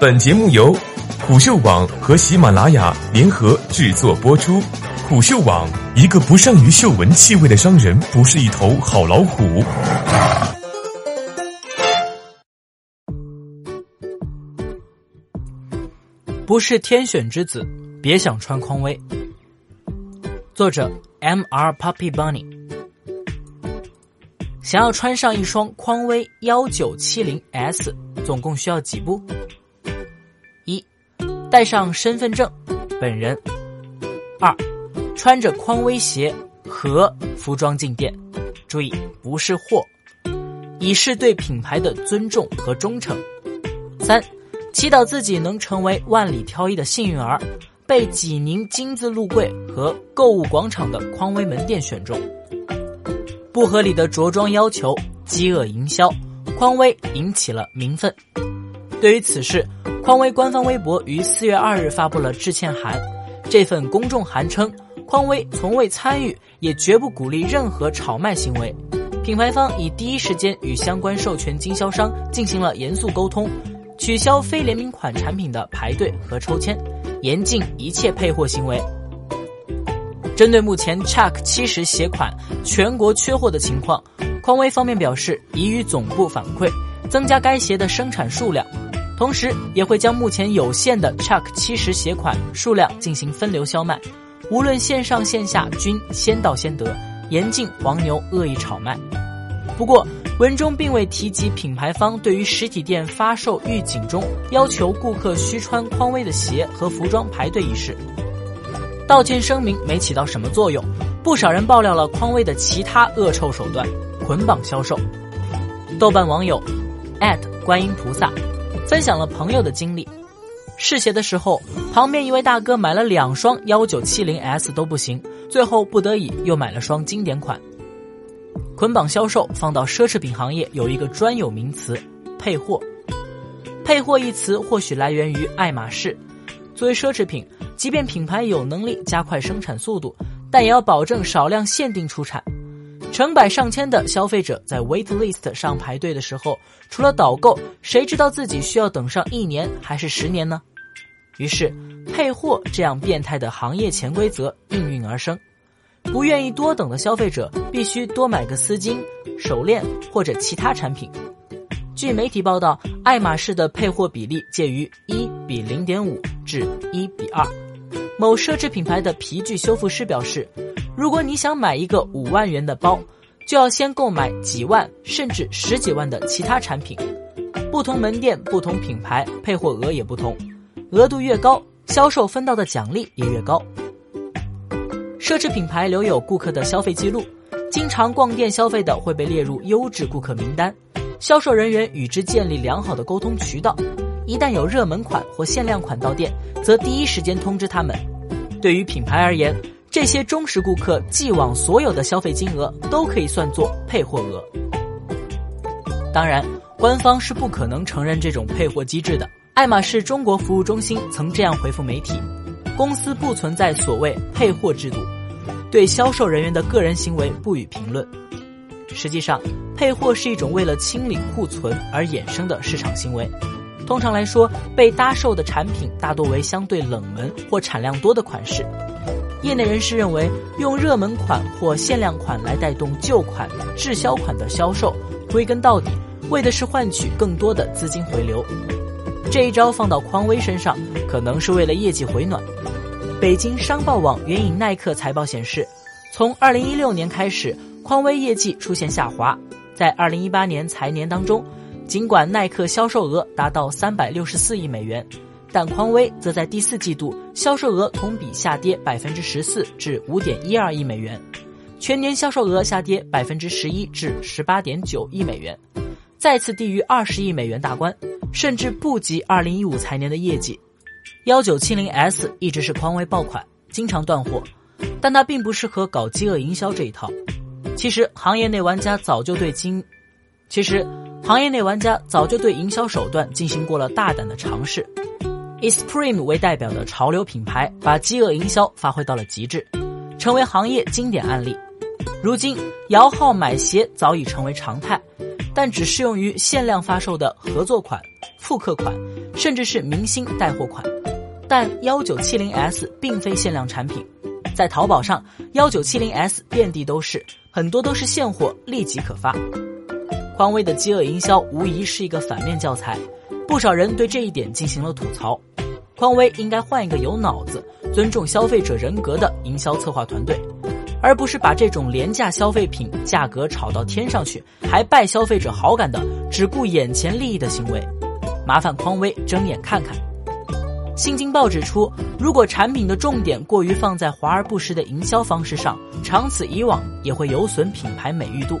本节目由虎嗅网和喜马拉雅联合制作播出。虎嗅网：一个不善于嗅闻气味的商人，不是一头好老虎。不是天选之子，别想穿匡威。作者 M R Puppy Bunny。想要穿上一双匡威幺九七零 S，总共需要几步？带上身份证，本人；二，穿着匡威鞋和服装进店，注意不是货，以示对品牌的尊重和忠诚；三，祈祷自己能成为万里挑一的幸运儿，被济宁金字路柜和购物广场的匡威门店选中。不合理的着装要求，饥饿营销，匡威引起了民愤。对于此事，匡威官方微博于四月二日发布了致歉函。这份公众函称，匡威从未参与，也绝不鼓励任何炒卖行为。品牌方已第一时间与相关授权经销商进行了严肃沟通，取消非联名款产品的排队和抽签，严禁一切配货行为。针对目前 Chuck 七十鞋款全国缺货的情况，匡威方面表示已与总部反馈，增加该鞋的生产数量，同时也会将目前有限的 Chuck 七十鞋款数量进行分流销卖，无论线上线下均先到先得，严禁黄牛恶意炒卖。不过文中并未提及品牌方对于实体店发售预警中要求顾客需穿匡威的鞋和服装排队一事。道歉声明没起到什么作用，不少人爆料了匡威的其他恶臭手段，捆绑销售。豆瓣网友观音菩萨分享了朋友的经历：试鞋的时候，旁边一位大哥买了两双幺九七零 S 都不行，最后不得已又买了双经典款。捆绑销售放到奢侈品行业有一个专有名词——配货。配货一词或许来源于爱马仕，作为奢侈品。即便品牌有能力加快生产速度，但也要保证少量限定出产。成百上千的消费者在 wait list 上排队的时候，除了导购，谁知道自己需要等上一年还是十年呢？于是，配货这样变态的行业潜规则应运而生。不愿意多等的消费者，必须多买个丝巾、手链或者其他产品。据媒体报道，爱马仕的配货比例介于一比零点五至一比二。某奢侈品牌的皮具修复师表示，如果你想买一个五万元的包，就要先购买几万甚至十几万的其他产品。不同门店、不同品牌配货额也不同，额度越高，销售分到的奖励也越高。奢侈品牌留有顾客的消费记录，经常逛店消费的会被列入优质顾客名单，销售人员与之建立良好的沟通渠道。一旦有热门款或限量款到店，则第一时间通知他们。对于品牌而言，这些忠实顾客既往所有的消费金额都可以算作配货额。当然，官方是不可能承认这种配货机制的。爱马仕中国服务中心曾这样回复媒体：公司不存在所谓配货制度，对销售人员的个人行为不予评论。实际上，配货是一种为了清理库存而衍生的市场行为。通常来说，被搭售的产品大多为相对冷门或产量多的款式。业内人士认为，用热门款或限量款来带动旧款、滞销款的销售，归根到底为的是换取更多的资金回流。这一招放到匡威身上，可能是为了业绩回暖。北京商报网援引耐克财报显示，从2016年开始，匡威业绩出现下滑，在2018年财年当中。尽管耐克销售额达到三百六十四亿美元，但匡威则在第四季度销售额同比下跌百分之十四至五点一二亿美元，全年销售额下跌百分之十一至十八点九亿美元，再次低于二十亿美元大关，甚至不及二零一五财年的业绩。幺九七零 S 一直是匡威爆款，经常断货，但它并不适合搞饥饿营销这一套。其实行业内玩家早就对经，其实。行业内玩家早就对营销手段进行过了大胆的尝试，以 Supreme 为代表的潮流品牌把饥饿营销发挥到了极致，成为行业经典案例。如今摇号买鞋早已成为常态，但只适用于限量发售的合作款、复刻款，甚至是明星带货款。但幺九七零 S 并非限量产品，在淘宝上，幺九七零 S 遍地都是，很多都是现货，立即可发。匡威的饥饿营销无疑是一个反面教材，不少人对这一点进行了吐槽。匡威应该换一个有脑子、尊重消费者人格的营销策划团队，而不是把这种廉价消费品价格炒到天上去，还败消费者好感的只顾眼前利益的行为。麻烦匡威睁眼看看。新京报指出，如果产品的重点过于放在华而不实的营销方式上，长此以往也会有损品牌美誉度。